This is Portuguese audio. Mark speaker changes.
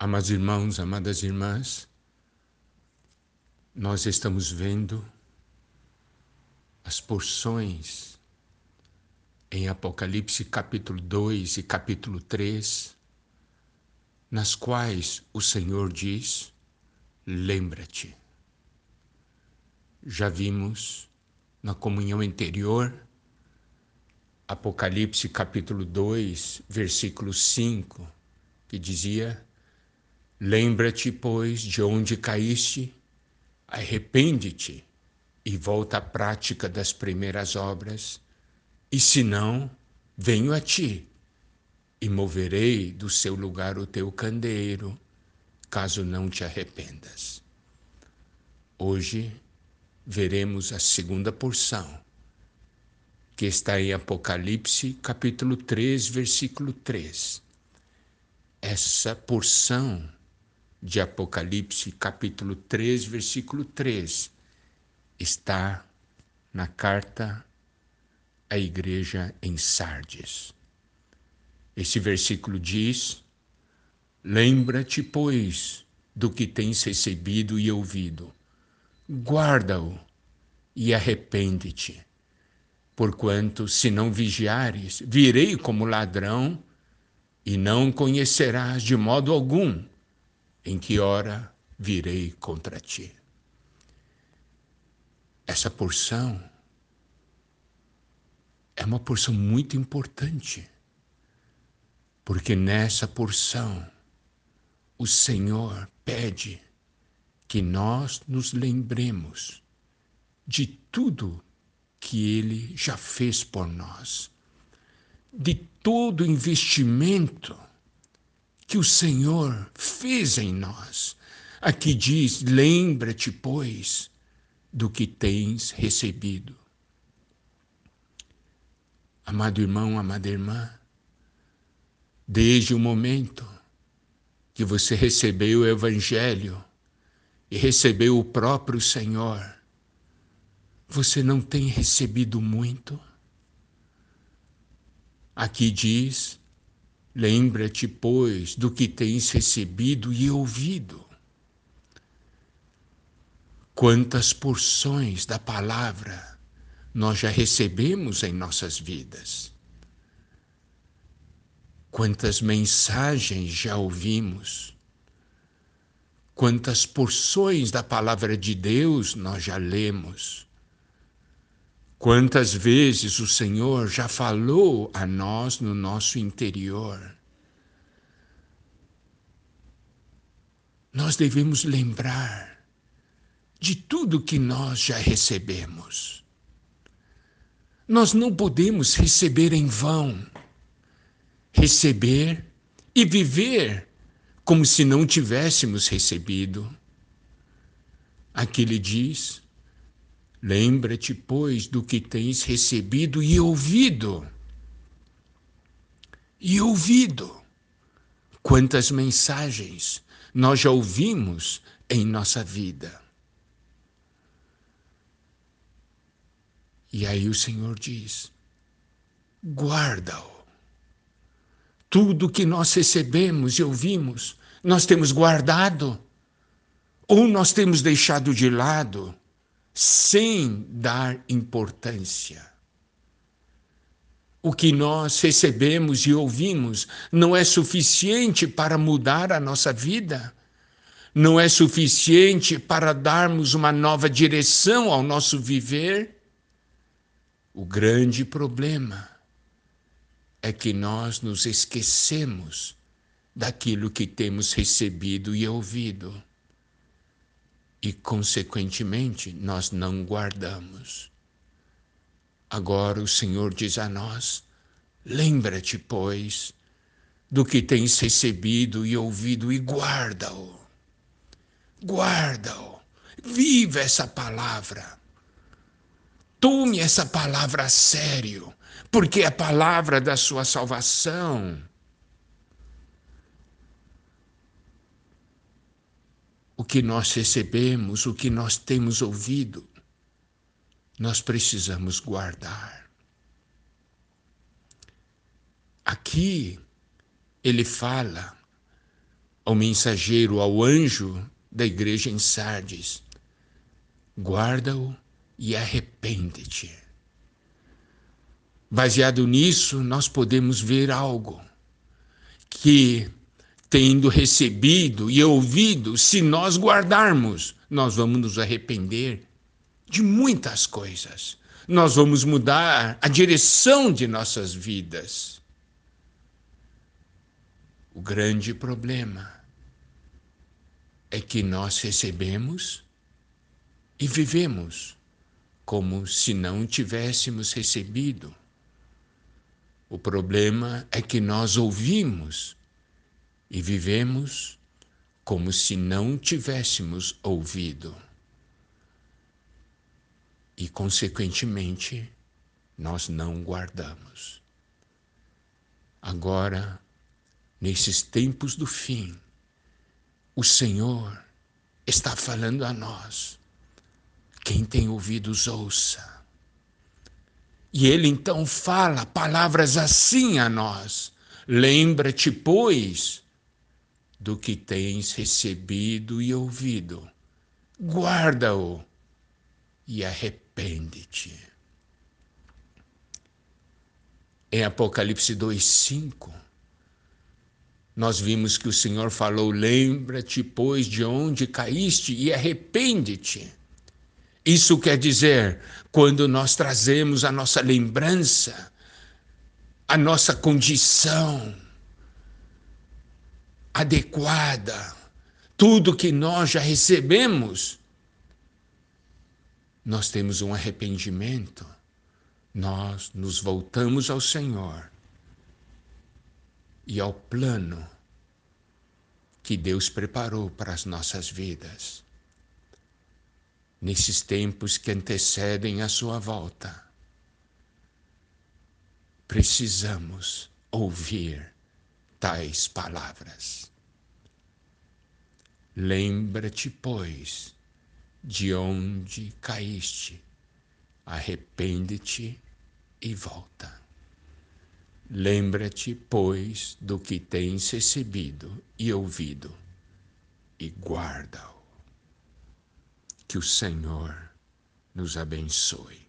Speaker 1: Amados irmãos, amadas irmãs, nós estamos vendo as porções em Apocalipse capítulo 2 e capítulo 3, nas quais o Senhor diz: lembra-te. Já vimos na comunhão anterior, Apocalipse capítulo 2, versículo 5, que dizia: Lembra-te, pois, de onde caíste, arrepende-te e volta à prática das primeiras obras, e se não, venho a ti e moverei do seu lugar o teu candeeiro, caso não te arrependas. Hoje veremos a segunda porção, que está em Apocalipse, capítulo 3, versículo 3. Essa porção de Apocalipse, capítulo 3, versículo 3, está na carta à igreja em Sardes. Esse versículo diz: Lembra-te, pois, do que tens recebido e ouvido, guarda-o e arrepende-te. Porquanto, se não vigiares, virei como ladrão e não conhecerás de modo algum em que hora virei contra ti. Essa porção é uma porção muito importante, porque nessa porção o Senhor pede que nós nos lembremos de tudo que Ele já fez por nós, de todo investimento que o Senhor fez em nós. Aqui diz: lembra-te, pois, do que tens recebido. Amado irmão, amada irmã, desde o momento que você recebeu o Evangelho e recebeu o próprio Senhor, você não tem recebido muito? Aqui diz Lembra-te, pois, do que tens recebido e ouvido. Quantas porções da palavra nós já recebemos em nossas vidas? Quantas mensagens já ouvimos? Quantas porções da palavra de Deus nós já lemos? Quantas vezes o Senhor já falou a nós no nosso interior? Nós devemos lembrar de tudo que nós já recebemos. Nós não podemos receber em vão, receber e viver como se não tivéssemos recebido. Aqui ele diz: Lembra-te, pois, do que tens recebido e ouvido. E ouvido. Quantas mensagens nós já ouvimos em nossa vida. E aí o Senhor diz: guarda-o. Tudo que nós recebemos e ouvimos, nós temos guardado, ou nós temos deixado de lado sem dar importância. O que nós recebemos e ouvimos não é suficiente para mudar a nossa vida, não é suficiente para darmos uma nova direção ao nosso viver. O grande problema é que nós nos esquecemos daquilo que temos recebido e ouvido e, consequentemente, nós não guardamos. Agora o Senhor diz a nós: lembra-te, pois, do que tens recebido e ouvido e guarda-o. Guarda-o. Viva essa palavra. Tome essa palavra a sério, porque é a palavra da sua salvação. O que nós recebemos, o que nós temos ouvido, nós precisamos guardar. Aqui ele fala, ao mensageiro, ao anjo da igreja em Sardes: guarda-o e arrepende-te. Baseado nisso, nós podemos ver algo que, tendo recebido e ouvido, se nós guardarmos, nós vamos nos arrepender de muitas coisas. Nós vamos mudar a direção de nossas vidas. O grande problema é que nós recebemos e vivemos como se não tivéssemos recebido. O problema é que nós ouvimos e vivemos como se não tivéssemos ouvido. E, consequentemente, nós não guardamos. Agora, nesses tempos do fim, o Senhor está falando a nós. Quem tem ouvidos, ouça. E ele então fala palavras assim a nós: Lembra-te, pois, do que tens recebido e ouvido, guarda-o e arrepende-te. Em Apocalipse 2,5, nós vimos que o Senhor falou: Lembra-te, pois, de onde caíste e arrepende-te. Isso quer dizer, quando nós trazemos a nossa lembrança, a nossa condição adequada, tudo que nós já recebemos, nós temos um arrependimento, nós nos voltamos ao Senhor e ao plano que Deus preparou para as nossas vidas. Nesses tempos que antecedem a sua volta, precisamos ouvir tais palavras. Lembra-te, pois, de onde caíste, arrepende-te e volta. Lembra-te, pois, do que tens recebido e ouvido, e guarda-o. Que o Senhor nos abençoe.